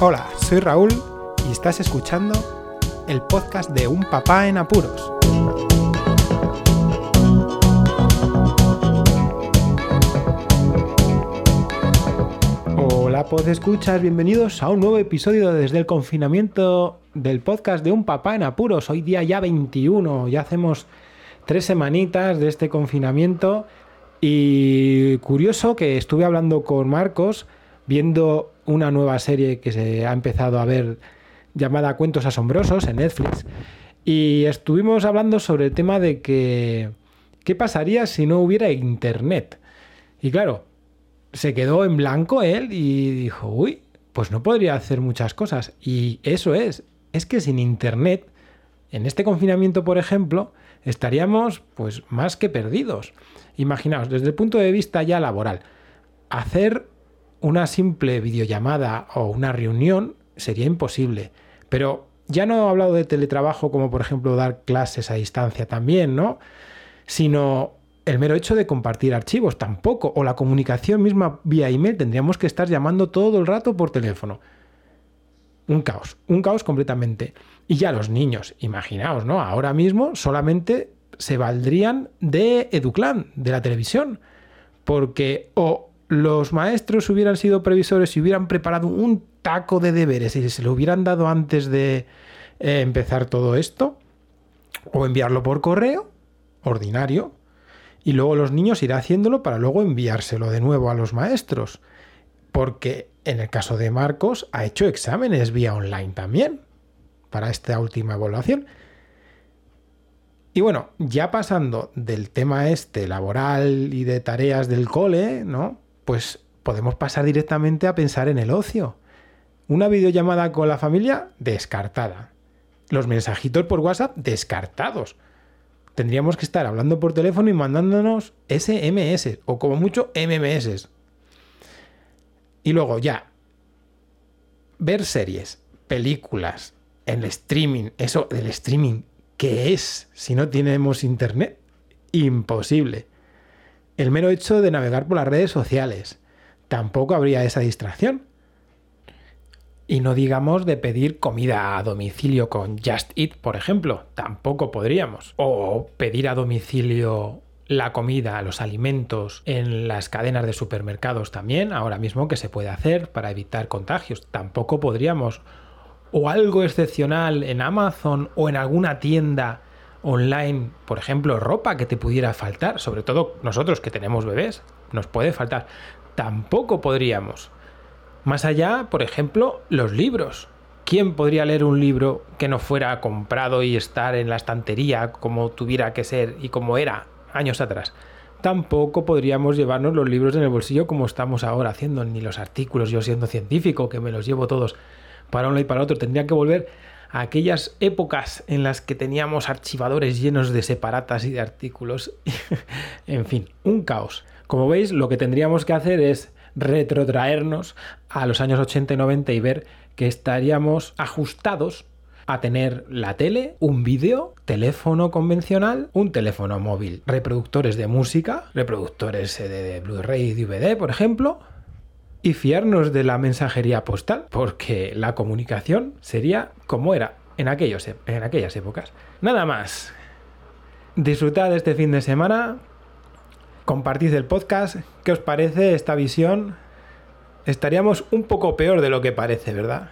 Hola, soy Raúl y estás escuchando el podcast de Un Papá en Apuros. Hola, pod escuchas, bienvenidos a un nuevo episodio desde el confinamiento del podcast de Un Papá en Apuros. Hoy día ya 21, ya hacemos tres semanitas de este confinamiento y curioso que estuve hablando con Marcos viendo una nueva serie que se ha empezado a ver llamada Cuentos Asombrosos en Netflix. Y estuvimos hablando sobre el tema de que qué pasaría si no hubiera internet. Y claro, se quedó en blanco él y dijo, uy, pues no podría hacer muchas cosas. Y eso es, es que sin internet, en este confinamiento, por ejemplo, estaríamos pues más que perdidos. Imaginaos, desde el punto de vista ya laboral, hacer una simple videollamada o una reunión sería imposible. Pero ya no he hablado de teletrabajo como por ejemplo dar clases a distancia también, ¿no? Sino el mero hecho de compartir archivos tampoco, o la comunicación misma vía email, tendríamos que estar llamando todo el rato por teléfono. Un caos, un caos completamente. Y ya los niños, imaginaos, ¿no? Ahora mismo solamente se valdrían de Educlan, de la televisión, porque o los maestros hubieran sido previsores y hubieran preparado un taco de deberes y se lo hubieran dado antes de eh, empezar todo esto, o enviarlo por correo, ordinario, y luego los niños irán haciéndolo para luego enviárselo de nuevo a los maestros. Porque en el caso de Marcos ha hecho exámenes vía online también para esta última evaluación. Y bueno, ya pasando del tema este laboral y de tareas del cole, ¿no? Pues podemos pasar directamente a pensar en el ocio. Una videollamada con la familia descartada. Los mensajitos por WhatsApp descartados. Tendríamos que estar hablando por teléfono y mandándonos SMS o como mucho MMS. Y luego ya, ver series, películas, el streaming, eso del streaming, ¿qué es si no tenemos internet? Imposible el mero hecho de navegar por las redes sociales. Tampoco habría esa distracción. Y no digamos de pedir comida a domicilio con Just Eat, por ejemplo. Tampoco podríamos. O pedir a domicilio la comida, los alimentos en las cadenas de supermercados también, ahora mismo que se puede hacer para evitar contagios. Tampoco podríamos. O algo excepcional en Amazon o en alguna tienda online, por ejemplo, ropa que te pudiera faltar, sobre todo nosotros que tenemos bebés, nos puede faltar. Tampoco podríamos. Más allá, por ejemplo, los libros. ¿Quién podría leer un libro que no fuera comprado y estar en la estantería como tuviera que ser y como era años atrás? Tampoco podríamos llevarnos los libros en el bolsillo como estamos ahora haciendo, ni los artículos, yo siendo científico, que me los llevo todos para uno y para otro. Tendría que volver aquellas épocas en las que teníamos archivadores llenos de separatas y de artículos. en fin, un caos. Como veis, lo que tendríamos que hacer es retrotraernos a los años 80 y 90 y ver que estaríamos ajustados a tener la tele, un vídeo, teléfono convencional, un teléfono móvil, reproductores de música, reproductores de Blu-ray y DVD, por ejemplo, y fiarnos de la mensajería postal, porque la comunicación sería como era en, aquellos, en aquellas épocas. Nada más. Disfrutad este fin de semana, compartid el podcast, ¿qué os parece esta visión? Estaríamos un poco peor de lo que parece, ¿verdad?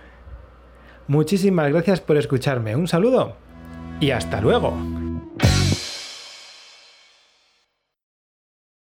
Muchísimas gracias por escucharme, un saludo y hasta luego.